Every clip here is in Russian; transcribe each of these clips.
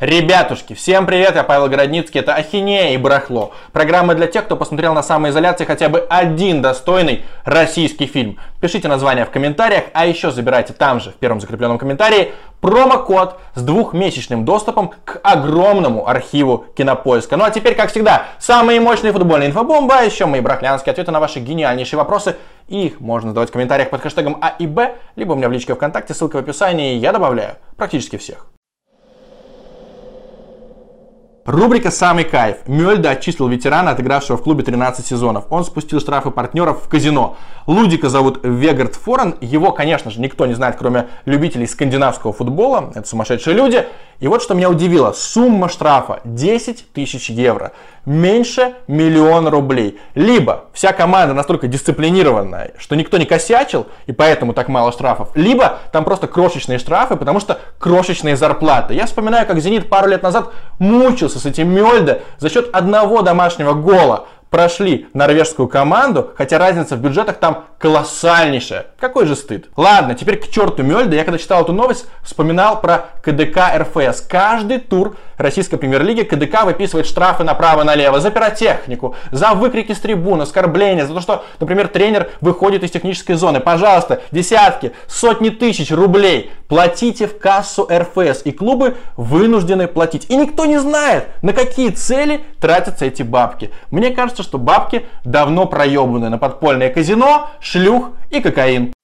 Ребятушки, всем привет, я Павел Городницкий, это Ахинея и Барахло. Программа для тех, кто посмотрел на самоизоляции хотя бы один достойный российский фильм. Пишите название в комментариях, а еще забирайте там же, в первом закрепленном комментарии, промокод с двухмесячным доступом к огромному архиву кинопоиска. Ну а теперь, как всегда, самые мощные футбольные инфобомбы, а еще мои брахлянские ответы на ваши гениальнейшие вопросы. Их можно задавать в комментариях под хэштегом А и Б, либо у меня в личке ВКонтакте, ссылка в описании, я добавляю практически всех. Рубрика «Самый кайф». Мельда отчислил ветерана, отыгравшего в клубе 13 сезонов. Он спустил штрафы партнеров в казино. Лудика зовут Вегард Форен. Его, конечно же, никто не знает, кроме любителей скандинавского футбола. Это сумасшедшие люди. И вот что меня удивило. Сумма штрафа 10 тысяч евро. Меньше миллиона рублей. Либо вся команда настолько дисциплинированная, что никто не косячил, и поэтому так мало штрафов. Либо там просто крошечные штрафы, потому что крошечные зарплаты. Я вспоминаю, как «Зенит» пару лет назад мучился с этим Мёльде за счет одного домашнего гола прошли норвежскую команду, хотя разница в бюджетах там колоссальнейшая. Какой же стыд. Ладно, теперь к черту Мельда. Я когда читал эту новость, вспоминал про КДК РФС. Каждый тур российской премьер-лиги КДК выписывает штрафы направо-налево за пиротехнику, за выкрики с трибун, оскорбления, за то, что, например, тренер выходит из технической зоны. Пожалуйста, десятки, сотни тысяч рублей платите в кассу РФС. И клубы вынуждены платить. И никто не знает, на какие цели тратятся эти бабки. Мне кажется, что бабки давно проебаны на подпольное казино, шлюх и кокаин.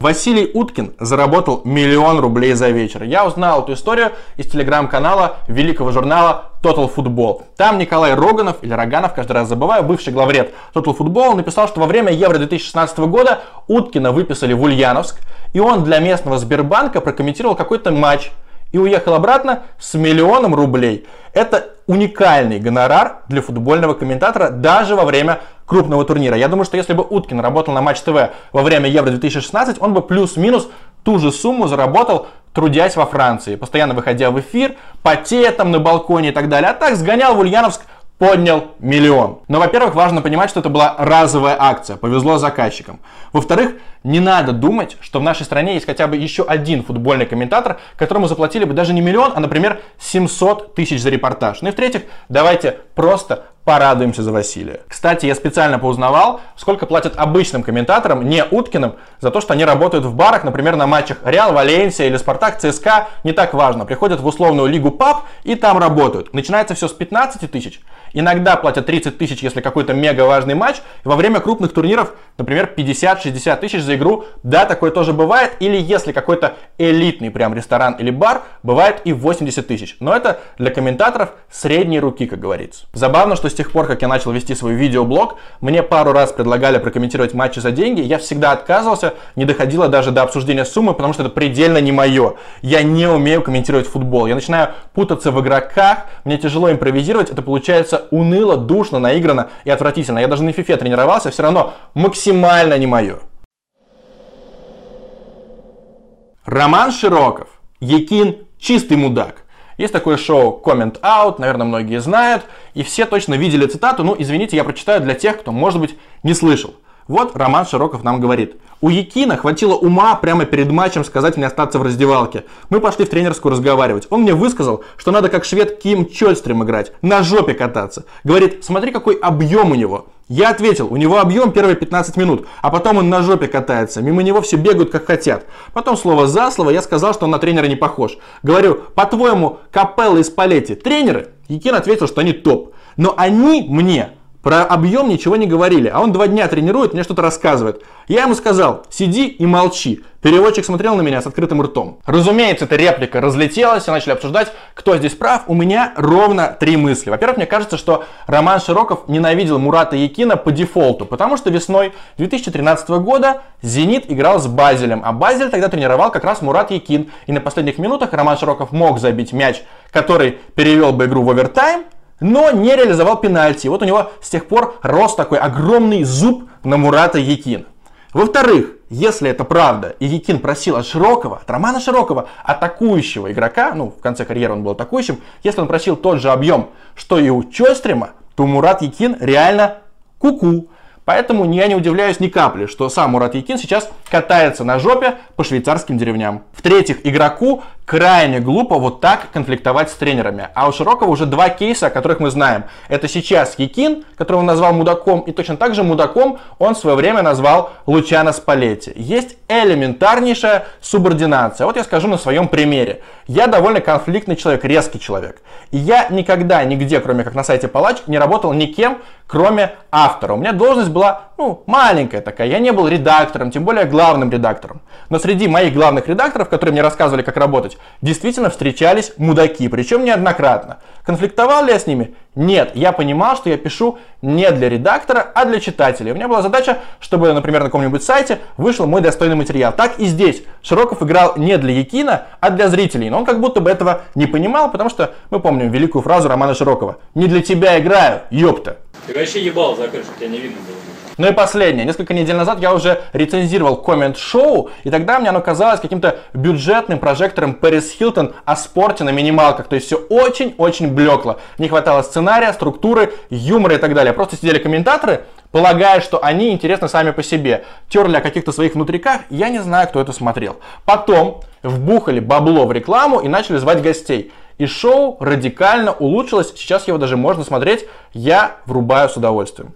Василий Уткин заработал миллион рублей за вечер. Я узнал эту историю из телеграм-канала великого журнала Total Football. Там Николай Роганов, или Роганов, каждый раз забываю, бывший главред Total Football, написал, что во время Евро 2016 года Уткина выписали в Ульяновск, и он для местного Сбербанка прокомментировал какой-то матч и уехал обратно с миллионом рублей. Это уникальный гонорар для футбольного комментатора даже во время крупного турнира. Я думаю, что если бы Уткин работал на Матч ТВ во время Евро 2016, он бы плюс-минус ту же сумму заработал, трудясь во Франции, постоянно выходя в эфир, потея там на балконе и так далее. А так сгонял в Ульяновск поднял миллион. Но, во-первых, важно понимать, что это была разовая акция, повезло заказчикам. Во-вторых, не надо думать, что в нашей стране есть хотя бы еще один футбольный комментатор, которому заплатили бы даже не миллион, а, например, 700 тысяч за репортаж. Ну и в-третьих, давайте просто порадуемся за Василия. Кстати, я специально поузнавал, сколько платят обычным комментаторам, не Уткиным, за то, что они работают в барах, например, на матчах Реал, Валенсия или Спартак, ЦСКА, не так важно. Приходят в условную лигу ПАП и там работают. Начинается все с 15 тысяч, иногда платят 30 тысяч, если какой-то мега важный матч, и во время крупных турниров, например, 50-60 тысяч за игру, да, такое тоже бывает, или если какой-то элитный прям ресторан или бар, бывает и 80 тысяч. Но это для комментаторов средней руки, как говорится. Забавно, что тех пор, как я начал вести свой видеоблог, мне пару раз предлагали прокомментировать матчи за деньги. Я всегда отказывался, не доходило даже до обсуждения суммы, потому что это предельно не мое. Я не умею комментировать футбол. Я начинаю путаться в игроках, мне тяжело импровизировать, это получается уныло, душно, наигранно и отвратительно. Я даже на фифе тренировался, все равно максимально не мое. Роман Широков. Якин чистый мудак. Есть такое шоу Comment Out, наверное, многие знают, и все точно видели цитату, ну, извините, я прочитаю для тех, кто, может быть, не слышал. Вот Роман Широков нам говорит. У Якина хватило ума прямо перед матчем сказать мне остаться в раздевалке. Мы пошли в тренерскую разговаривать. Он мне высказал, что надо как швед Ким Чольстрим играть, на жопе кататься. Говорит, смотри какой объем у него. Я ответил, у него объем первые 15 минут, а потом он на жопе катается, мимо него все бегают как хотят. Потом слово за слово я сказал, что он на тренера не похож. Говорю, по-твоему, Капелла и Спалетти тренеры? Якин ответил, что они топ. Но они мне про объем ничего не говорили, а он два дня тренирует, мне что-то рассказывает. Я ему сказал, сиди и молчи. Переводчик смотрел на меня с открытым ртом. Разумеется, эта реплика разлетелась, и начали обсуждать, кто здесь прав. У меня ровно три мысли. Во-первых, мне кажется, что Роман Широков ненавидел Мурата Якина по дефолту, потому что весной 2013 года «Зенит» играл с Базелем, а Базель тогда тренировал как раз Мурат Якин. И на последних минутах Роман Широков мог забить мяч, который перевел бы игру в овертайм, но не реализовал пенальти. Вот у него с тех пор рос такой огромный зуб на Мурата Якина. Во-вторых, если это правда, и Якин просил от Широкого, от Романа Широкого, атакующего игрока, ну, в конце карьеры он был атакующим, если он просил тот же объем, что и у Чойстрима, то Мурат Якин реально куку. Поэтому я не удивляюсь ни капли, что сам Мурат Якин сейчас катается на жопе по швейцарским деревням. В-третьих, игроку крайне глупо вот так конфликтовать с тренерами. А у Широкого уже два кейса, о которых мы знаем. Это сейчас Якин, которого он назвал мудаком, и точно так же мудаком он в свое время назвал Лучано Спалетти. Есть элементарнейшая субординация. Вот я скажу на своем примере. Я довольно конфликтный человек, резкий человек. И я никогда нигде, кроме как на сайте Палач, не работал никем, кроме автора. У меня должность была, ну, маленькая такая. Я не был редактором, тем более главным редактором. Но среди моих главных редакторов, которые мне рассказывали, как работать, действительно встречались мудаки, причем неоднократно. Конфликтовал ли я с ними? Нет, я понимал, что я пишу не для редактора, а для читателей. У меня была задача, чтобы, например, на каком-нибудь сайте вышел мой достойный материал. Так и здесь. Широков играл не для Якина, а для зрителей. Но он как будто бы этого не понимал, потому что мы помним великую фразу Романа Широкова. «Не для тебя играю, ёпта». Ты вообще ебал за крышу, тебя не видно было. Ну и последнее. Несколько недель назад я уже рецензировал коммент-шоу, и тогда мне оно казалось каким-то бюджетным прожектором Пэрис Хилтон о спорте на минималках. То есть все очень-очень блекло. Не хватало сценария, структуры, юмора и так далее. Просто сидели комментаторы, полагая, что они интересны сами по себе. Терли о каких-то своих внутриках, я не знаю, кто это смотрел. Потом вбухали бабло в рекламу и начали звать гостей. И шоу радикально улучшилось, сейчас его даже можно смотреть, я врубаю с удовольствием.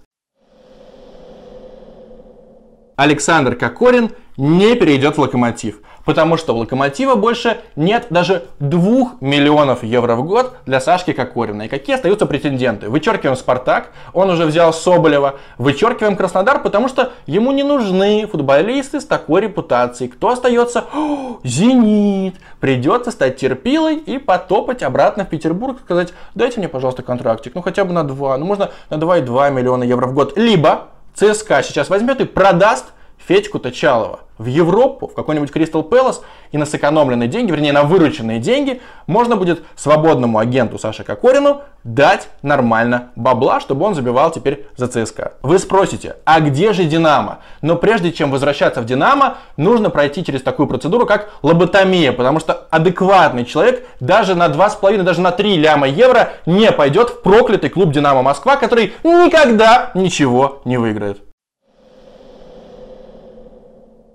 Александр Кокорин не перейдет в локомотив. Потому что у Локомотива больше нет даже 2 миллионов евро в год для Сашки Кокорина. И какие остаются претенденты? Вычеркиваем Спартак, он уже взял Соболева. Вычеркиваем Краснодар, потому что ему не нужны футболисты с такой репутацией. Кто остается? О, Зенит. Придется стать терпилой и потопать обратно в Петербург сказать, дайте мне, пожалуйста, контрактик. Ну хотя бы на 2. Ну можно на 2,2 миллиона евро в год. Либо ЦСКА сейчас возьмет и продаст Федьку Точалова в Европу, в какой-нибудь Кристал Пэлас, и на сэкономленные деньги, вернее на вырученные деньги, можно будет свободному агенту Саше Кокорину дать нормально бабла, чтобы он забивал теперь за ЦСКА. Вы спросите, а где же Динамо? Но прежде чем возвращаться в Динамо, нужно пройти через такую процедуру, как лоботомия, потому что адекватный человек даже на 2,5, даже на 3 ляма евро не пойдет в проклятый клуб Динамо Москва, который никогда ничего не выиграет.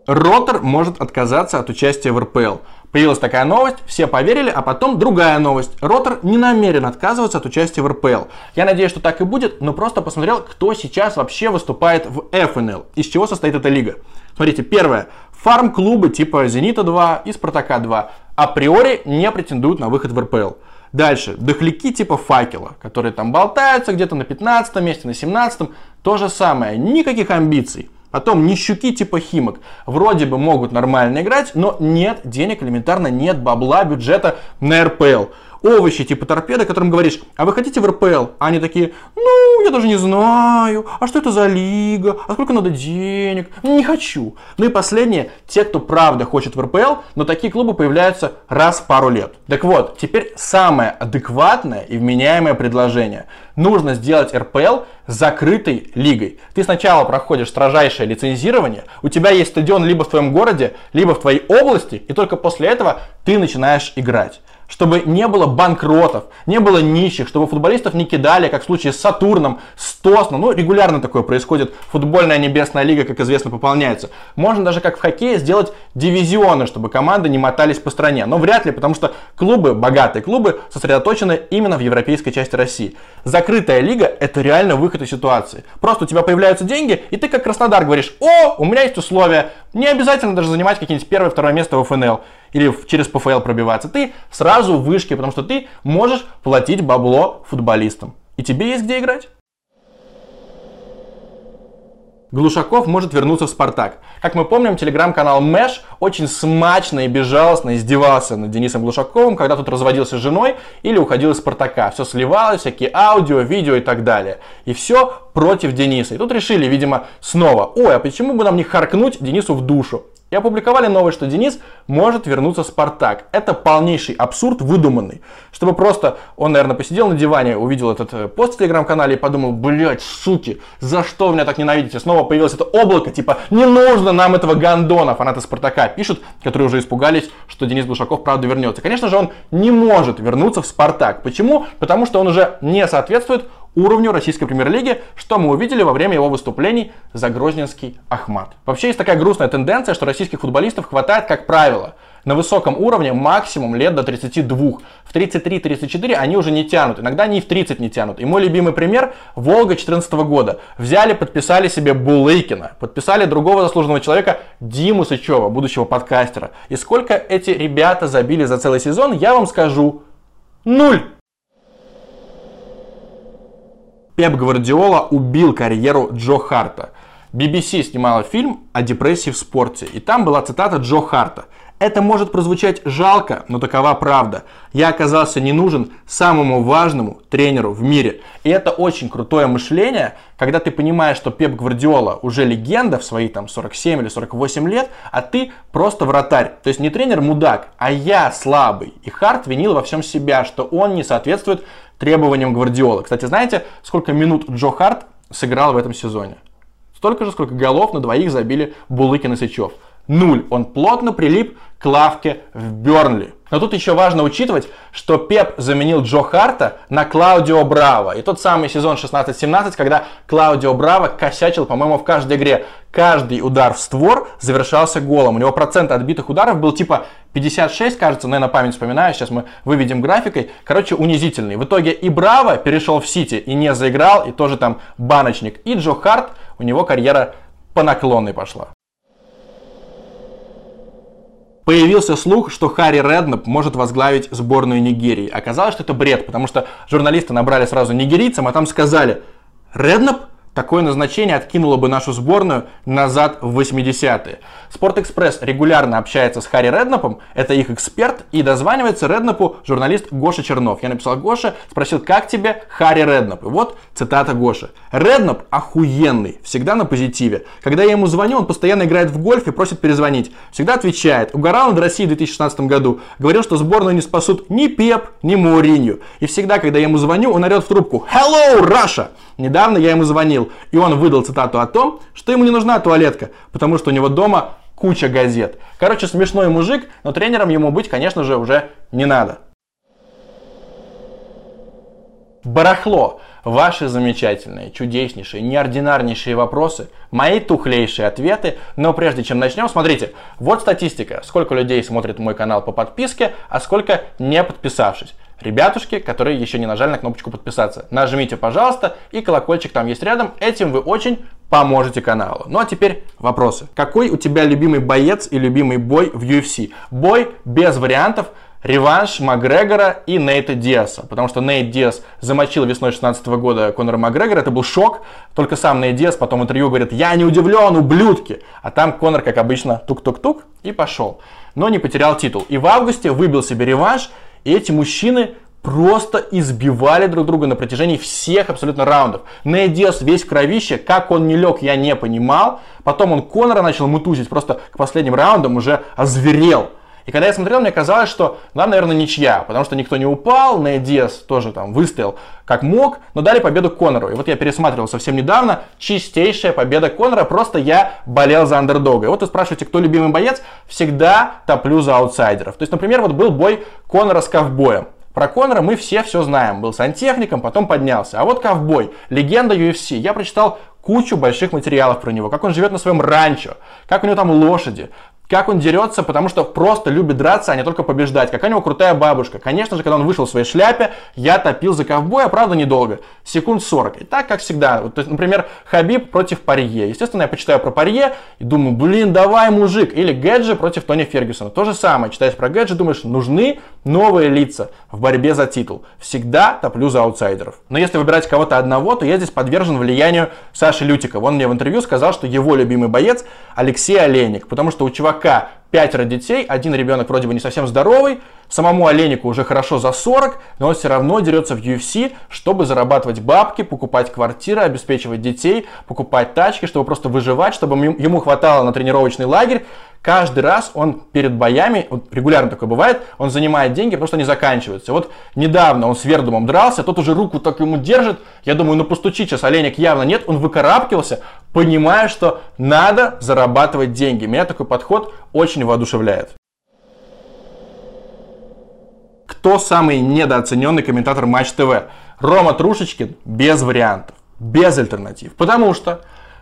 Ротор может отказаться от участия в РПЛ. Появилась такая новость, все поверили, а потом другая новость. Ротор не намерен отказываться от участия в РПЛ. Я надеюсь, что так и будет, но просто посмотрел, кто сейчас вообще выступает в ФНЛ, из чего состоит эта лига. Смотрите, первое. Фарм-клубы типа Зенита-2 и Спартака-2 априори не претендуют на выход в РПЛ. Дальше, дохляки типа факела, которые там болтаются где-то на 15 месте, на 17 то же самое, никаких амбиций. Потом нищуки типа Химок. Вроде бы могут нормально играть, но нет денег, элементарно нет бабла, бюджета на РПЛ овощи типа торпеды, которым говоришь, а вы хотите в РПЛ? А они такие, ну, я даже не знаю, а что это за лига, а сколько надо денег, не хочу. Ну и последнее, те, кто правда хочет в РПЛ, но такие клубы появляются раз в пару лет. Так вот, теперь самое адекватное и вменяемое предложение. Нужно сделать РПЛ закрытой лигой. Ты сначала проходишь строжайшее лицензирование, у тебя есть стадион либо в твоем городе, либо в твоей области, и только после этого ты начинаешь играть чтобы не было банкротов, не было нищих, чтобы футболистов не кидали, как в случае с Сатурном, с Тосном. Ну, регулярно такое происходит. Футбольная небесная лига, как известно, пополняется. Можно даже, как в хоккее, сделать дивизионы, чтобы команды не мотались по стране. Но вряд ли, потому что клубы, богатые клубы, сосредоточены именно в европейской части России. Закрытая лига – это реально выход из ситуации. Просто у тебя появляются деньги, и ты как Краснодар говоришь, о, у меня есть условия. Не обязательно даже занимать какие-нибудь первое, второе место в ФНЛ или через ПФЛ пробиваться, ты сразу в вышке, потому что ты можешь платить бабло футболистам. И тебе есть где играть. Глушаков может вернуться в «Спартак». Как мы помним, телеграм-канал Мэш очень смачно и безжалостно издевался над Денисом Глушаковым, когда тот разводился с женой или уходил из «Спартака». Все сливалось, всякие аудио, видео и так далее. И все против Дениса. И тут решили, видимо, снова, ой, а почему бы нам не харкнуть Денису в душу? И опубликовали новость, что Денис может вернуться в Спартак. Это полнейший абсурд выдуманный. Чтобы просто он, наверное, посидел на диване, увидел этот э, пост в телеграм-канале и подумал, блять, суки, за что меня так ненавидите? Снова появилось это облако, типа, не нужно нам этого гандона, фанаты Спартака пишут, которые уже испугались, что Денис Глушаков правда вернется. Конечно же, он не может вернуться в Спартак. Почему? Потому что он уже не соответствует уровню российской премьер-лиги, что мы увидели во время его выступлений за Грозненский Ахмат. Вообще есть такая грустная тенденция, что российских футболистов хватает, как правило, на высоком уровне максимум лет до 32. В 33-34 они уже не тянут, иногда они и в 30 не тянут. И мой любимый пример – Волга 14 года. Взяли, подписали себе Булыкина, подписали другого заслуженного человека Диму Сычева, будущего подкастера. И сколько эти ребята забили за целый сезон, я вам скажу – нуль. Пеп Гвардиола убил карьеру Джо Харта. BBC снимала фильм о депрессии в спорте, и там была цитата Джо Харта. Это может прозвучать жалко, но такова правда. Я оказался не нужен самому важному тренеру в мире. И это очень крутое мышление, когда ты понимаешь, что Пеп Гвардиола уже легенда в свои там 47 или 48 лет, а ты просто вратарь. То есть не тренер мудак, а я слабый. И Харт винил во всем себя, что он не соответствует требованиям Гвардиолы. Кстати, знаете, сколько минут Джо Харт сыграл в этом сезоне? Столько же, сколько голов на двоих забили Булыкин и Сычев. Нуль. Он плотно прилип к лавке в Бернли. Но тут еще важно учитывать, что Пеп заменил Джо Харта на Клаудио Браво. И тот самый сезон 16-17, когда Клаудио Браво косячил, по-моему, в каждой игре. Каждый удар в створ завершался голом. У него процент отбитых ударов был типа 56, кажется, но я на память вспоминаю, сейчас мы выведем графикой. Короче, унизительный. В итоге и Браво перешел в Сити и не заиграл, и тоже там баночник. И Джо Харт, у него карьера по наклонной пошла. Появился слух, что Харри Реднап может возглавить сборную Нигерии. Оказалось, что это бред, потому что журналисты набрали сразу нигерийцам, а там сказали, Реднап? Такое назначение откинуло бы нашу сборную назад в 80-е. Спортэкспресс регулярно общается с Харри Реднапом, это их эксперт, и дозванивается Реднапу журналист Гоша Чернов. Я написал Гоше, спросил, как тебе Харри Реднап? И вот цитата Гоши. Реднап охуенный, всегда на позитиве. Когда я ему звоню, он постоянно играет в гольф и просит перезвонить. Всегда отвечает. Угорал над Россией в 2016 году. Говорил, что сборную не спасут ни Пеп, ни Мауринью. И всегда, когда я ему звоню, он орет в трубку «Hello, Russia!» Недавно я ему звонил, и он выдал цитату о том, что ему не нужна туалетка, потому что у него дома куча газет. Короче, смешной мужик, но тренером ему быть, конечно же, уже не надо. Барахло. Ваши замечательные, чудеснейшие, неординарнейшие вопросы, мои тухлейшие ответы. Но прежде чем начнем, смотрите, вот статистика. Сколько людей смотрит мой канал по подписке, а сколько не подписавшись. Ребятушки, которые еще не нажали на кнопочку подписаться, нажмите, пожалуйста, и колокольчик там есть рядом. Этим вы очень поможете каналу. Ну а теперь вопросы. Какой у тебя любимый боец и любимый бой в UFC? Бой без вариантов – реванш Макгрегора и Нейта Диаса. Потому что Нейт Диас замочил весной 16 года Конора Макгрегора. Это был шок. Только сам Нейт Диас потом в интервью говорит, я не удивлен, ублюдки. А там Конор, как обычно, тук-тук-тук и пошел. Но не потерял титул. И в августе выбил себе реванш. И эти мужчины просто избивали друг друга на протяжении всех абсолютно раундов. Нейт Диас весь кровище, как он не лег, я не понимал. Потом он Конора начал мутузить, просто к последним раундам уже озверел. И когда я смотрел, мне казалось, что нам, наверное, ничья, потому что никто не упал, Нейт Диас тоже там выстоял как мог, но дали победу Конору. И вот я пересматривал совсем недавно, чистейшая победа Конора, просто я болел за андердога. И вот вы спрашиваете, кто любимый боец, всегда топлю за аутсайдеров. То есть, например, вот был бой Конора с ковбоем. Про Конора мы все все знаем. Был сантехником, потом поднялся. А вот ковбой, легенда UFC. Я прочитал кучу больших материалов про него, как он живет на своем ранчо, как у него там лошади, как он дерется, потому что просто любит драться, а не только побеждать. Какая у него крутая бабушка. Конечно же, когда он вышел в своей шляпе, я топил за ковбоя, правда, недолго. Секунд 40. И так, как всегда. Вот, то есть, например, Хабиб против Парье. Естественно, я почитаю про Парье и думаю, блин, давай, мужик. Или Гэджи против Тони Фергюсона. То же самое. Читаешь про Гэджи, думаешь, нужны новые лица в борьбе за титул. Всегда топлю за аутсайдеров. Но если выбирать кого-то одного, то я здесь подвержен влиянию Саши Лютикова. Он мне в интервью сказал, что его любимый боец Алексей Олейник. Потому что у чувака чувака пятеро детей, один ребенок вроде бы не совсем здоровый, самому Оленику уже хорошо за 40, но он все равно дерется в UFC, чтобы зарабатывать бабки, покупать квартиры, обеспечивать детей, покупать тачки, чтобы просто выживать, чтобы ему хватало на тренировочный лагерь. Каждый раз он перед боями, вот регулярно такое бывает, он занимает деньги, просто не заканчиваются. Вот недавно он с Вердумом дрался, тот уже руку так ему держит, я думаю, ну постучи сейчас, Оленик явно нет, он выкарабкивался, понимая, что надо зарабатывать деньги. Меня такой подход очень воодушевляет. Кто самый недооцененный комментатор Матч ТВ? Рома Трушечкин без вариантов, без альтернатив. Потому что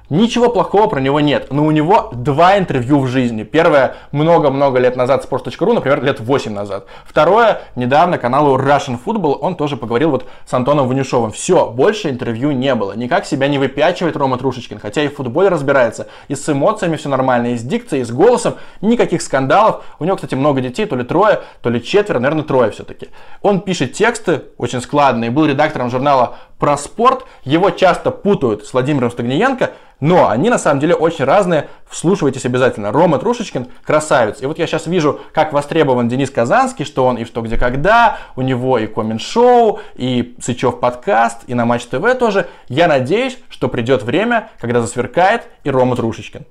Ничего плохого про него нет, но у него два интервью в жизни. Первое много-много лет назад sports.ru, например, лет 8 назад. Второе, недавно каналу Russian Football, он тоже поговорил вот с Антоном Ванюшовым. Все, больше интервью не было. Никак себя не выпячивает Рома Трушечкин, хотя и в футболе разбирается, и с эмоциями все нормально, и с дикцией, и с голосом, никаких скандалов. У него, кстати, много детей, то ли трое, то ли четверо, наверное, трое все-таки. Он пишет тексты очень складные, был редактором журнала про спорт. Его часто путают с Владимиром Стагниенко, но они на самом деле очень разные. Вслушивайтесь обязательно. Рома Трушечкин красавец. И вот я сейчас вижу, как востребован Денис Казанский, что он и что где когда. У него и коммент-шоу, и Сычев подкаст, и на Матч ТВ тоже. Я надеюсь, что придет время, когда засверкает и Рома Трушечкин.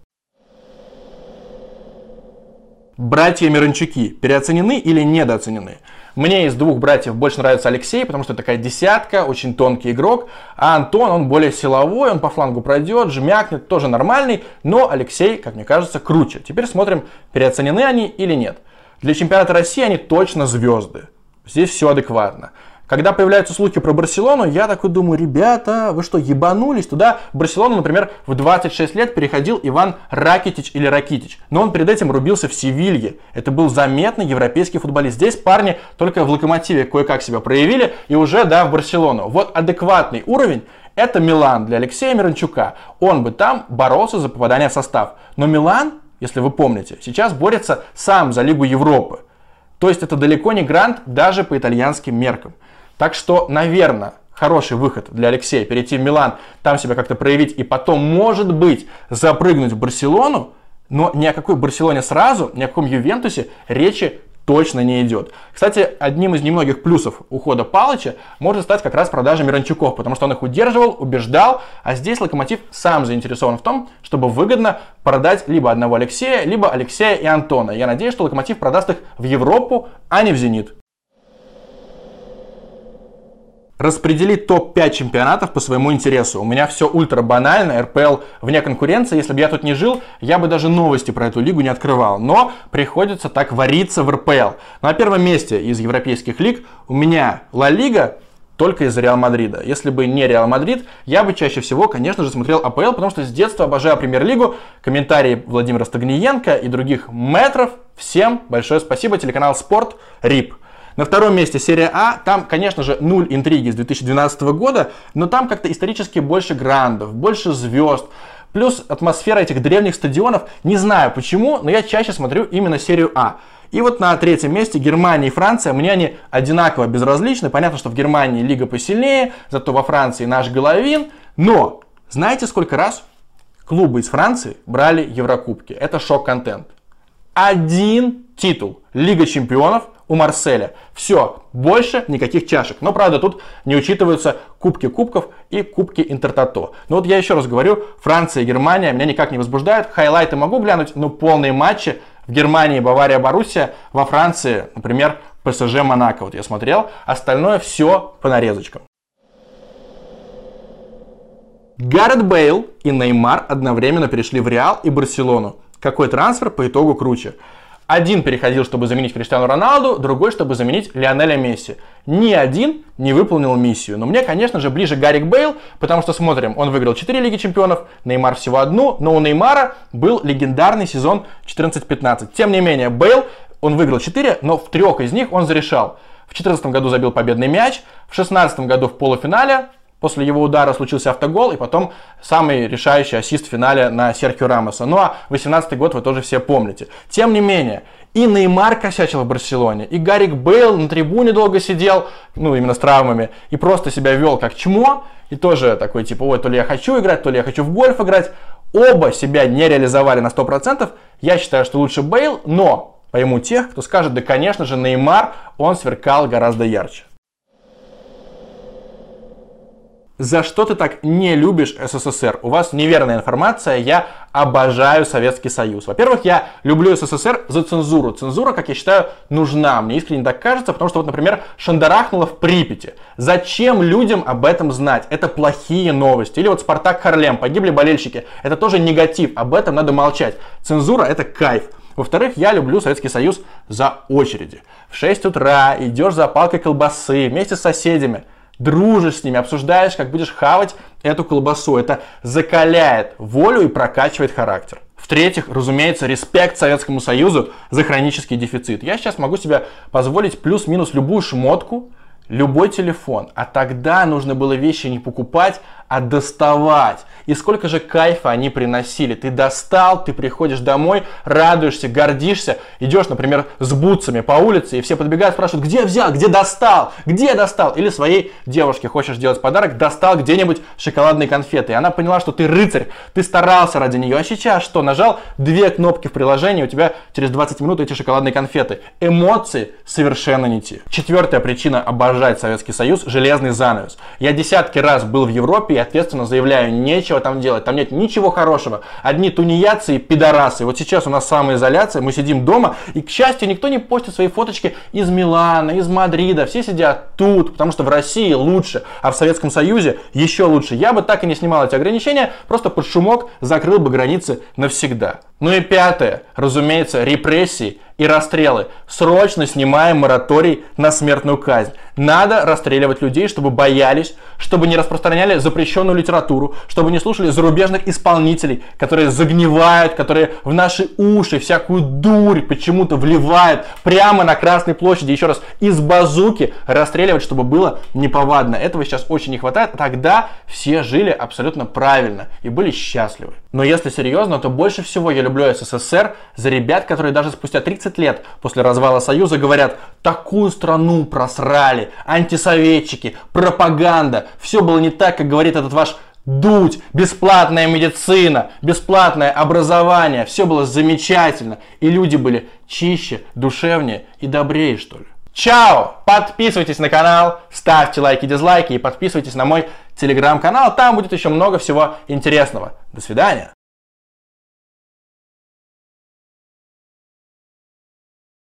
Братья Мирончуки переоценены или недооценены? Мне из двух братьев больше нравится Алексей, потому что такая десятка, очень тонкий игрок. А Антон, он более силовой, он по флангу пройдет, жмякнет, тоже нормальный. Но Алексей, как мне кажется, круче. Теперь смотрим, переоценены они или нет. Для чемпионата России они точно звезды. Здесь все адекватно. Когда появляются слухи про Барселону, я такой думаю, ребята, вы что, ебанулись? Туда Барселону, например, в 26 лет переходил Иван Ракитич или Ракитич. Но он перед этим рубился в Севилье. Это был заметный европейский футболист. Здесь парни только в Локомотиве кое-как себя проявили и уже, да, в Барселону. Вот адекватный уровень это Милан для Алексея Миранчука. Он бы там боролся за попадание в состав. Но Милан, если вы помните, сейчас борется сам за Лигу Европы. То есть это далеко не грант даже по итальянским меркам. Так что, наверное, хороший выход для Алексея перейти в Милан, там себя как-то проявить и потом, может быть, запрыгнуть в Барселону, но ни о какой Барселоне сразу, ни о каком Ювентусе речи точно не идет. Кстати, одним из немногих плюсов ухода Палыча может стать как раз продажа Миранчуков, потому что он их удерживал, убеждал, а здесь Локомотив сам заинтересован в том, чтобы выгодно продать либо одного Алексея, либо Алексея и Антона. Я надеюсь, что Локомотив продаст их в Европу, а не в Зенит распределить топ-5 чемпионатов по своему интересу. У меня все ультра банально, РПЛ вне конкуренции. Если бы я тут не жил, я бы даже новости про эту лигу не открывал. Но приходится так вариться в РПЛ. На первом месте из европейских лиг у меня Ла Лига, только из-за Реал Мадрида. Если бы не Реал Мадрид, я бы чаще всего, конечно же, смотрел АПЛ, потому что с детства обожаю Премьер-лигу. Комментарии Владимира Стагниенко и других мэтров. Всем большое спасибо. Телеканал Спорт, РИП. На втором месте серия А, там, конечно же, нуль интриги с 2012 года, но там как-то исторически больше грандов, больше звезд, плюс атмосфера этих древних стадионов. Не знаю почему, но я чаще смотрю именно серию А. И вот на третьем месте Германия и Франция. Мне они одинаково безразличны. Понятно, что в Германии лига посильнее, зато во Франции наш головин. Но знаете, сколько раз клубы из Франции брали Еврокубки? Это шок-контент. Один титул. Лига чемпионов у Марселя. Все, больше никаких чашек. Но, правда, тут не учитываются кубки кубков и кубки Интертото. Но вот я еще раз говорю, Франция и Германия меня никак не возбуждают. Хайлайты могу глянуть, но полные матчи в Германии Бавария, Боруссия, во Франции, например, ПСЖ, Монако. Вот я смотрел. Остальное все по нарезочкам. Гаррет Бейл и Неймар одновременно перешли в Реал и Барселону. Какой трансфер по итогу круче? Один переходил, чтобы заменить Криштиану Роналду, другой, чтобы заменить Лионеля Месси. Ни один не выполнил миссию. Но мне, конечно же, ближе Гарик Бейл, потому что, смотрим, он выиграл 4 Лиги Чемпионов, Неймар всего одну, но у Неймара был легендарный сезон 14-15. Тем не менее, Бейл, он выиграл 4, но в трех из них он зарешал. В 2014 году забил победный мяч, в 2016 году в полуфинале После его удара случился автогол, и потом самый решающий ассист в финале на Серхио Рамоса. Ну а 18 год вы тоже все помните. Тем не менее, и Неймар косячил в Барселоне, и Гарик Бейл на трибуне долго сидел, ну именно с травмами, и просто себя вел как чмо, и тоже такой типа, ой, то ли я хочу играть, то ли я хочу в гольф играть. Оба себя не реализовали на 100%. Я считаю, что лучше Бейл, но пойму тех, кто скажет, да конечно же Неймар, он сверкал гораздо ярче. За что ты так не любишь СССР? У вас неверная информация, я обожаю Советский Союз. Во-первых, я люблю СССР за цензуру. Цензура, как я считаю, нужна. Мне искренне так кажется, потому что, вот, например, Шандарахнуло в Припяти. Зачем людям об этом знать? Это плохие новости. Или вот Спартак Харлем, погибли болельщики. Это тоже негатив, об этом надо молчать. Цензура это кайф. Во-вторых, я люблю Советский Союз за очереди. В 6 утра идешь за палкой колбасы вместе с соседями, дружишь с ними, обсуждаешь, как будешь хавать эту колбасу. Это закаляет волю и прокачивает характер. В-третьих, разумеется, респект Советскому Союзу за хронический дефицит. Я сейчас могу себе позволить плюс-минус любую шмотку, любой телефон. А тогда нужно было вещи не покупать, а доставать. И сколько же кайфа они приносили. Ты достал, ты приходишь домой, радуешься, гордишься, идешь, например, с бутсами по улице, и все подбегают, спрашивают, где взял, где достал, где достал. Или своей девушке хочешь сделать подарок, достал где-нибудь шоколадные конфеты. И она поняла, что ты рыцарь, ты старался ради нее. А сейчас что? Нажал две кнопки в приложении, у тебя через 20 минут эти шоколадные конфеты. Эмоции совершенно не те. Четвертая причина обожать Советский Союз – железный занавес. Я десятки раз был в Европе, ответственно заявляю, нечего там делать, там нет ничего хорошего. Одни тунеядцы и пидорасы. Вот сейчас у нас самоизоляция, мы сидим дома, и, к счастью, никто не постит свои фоточки из Милана, из Мадрида. Все сидят тут, потому что в России лучше, а в Советском Союзе еще лучше. Я бы так и не снимал эти ограничения, просто под шумок закрыл бы границы навсегда. Ну и пятое, разумеется, репрессии и расстрелы. Срочно снимаем мораторий на смертную казнь. Надо расстреливать людей, чтобы боялись, чтобы не распространяли запрещенную литературу, чтобы не слушали зарубежных исполнителей, которые загнивают, которые в наши уши всякую дурь почему-то вливают прямо на Красной площади. Еще раз, из базуки расстреливать, чтобы было неповадно. Этого сейчас очень не хватает. Тогда все жили абсолютно правильно и были счастливы. Но если серьезно, то больше всего я люблю СССР за ребят, которые даже спустя 30 лет после развала Союза говорят, такую страну просрали, антисоветчики, пропаганда, все было не так, как говорит этот ваш Дуть, бесплатная медицина, бесплатное образование, все было замечательно, и люди были чище, душевнее и добрее, что ли. Чао! Подписывайтесь на канал, ставьте лайки, дизлайки и подписывайтесь на мой телеграм-канал. Там будет еще много всего интересного. До свидания.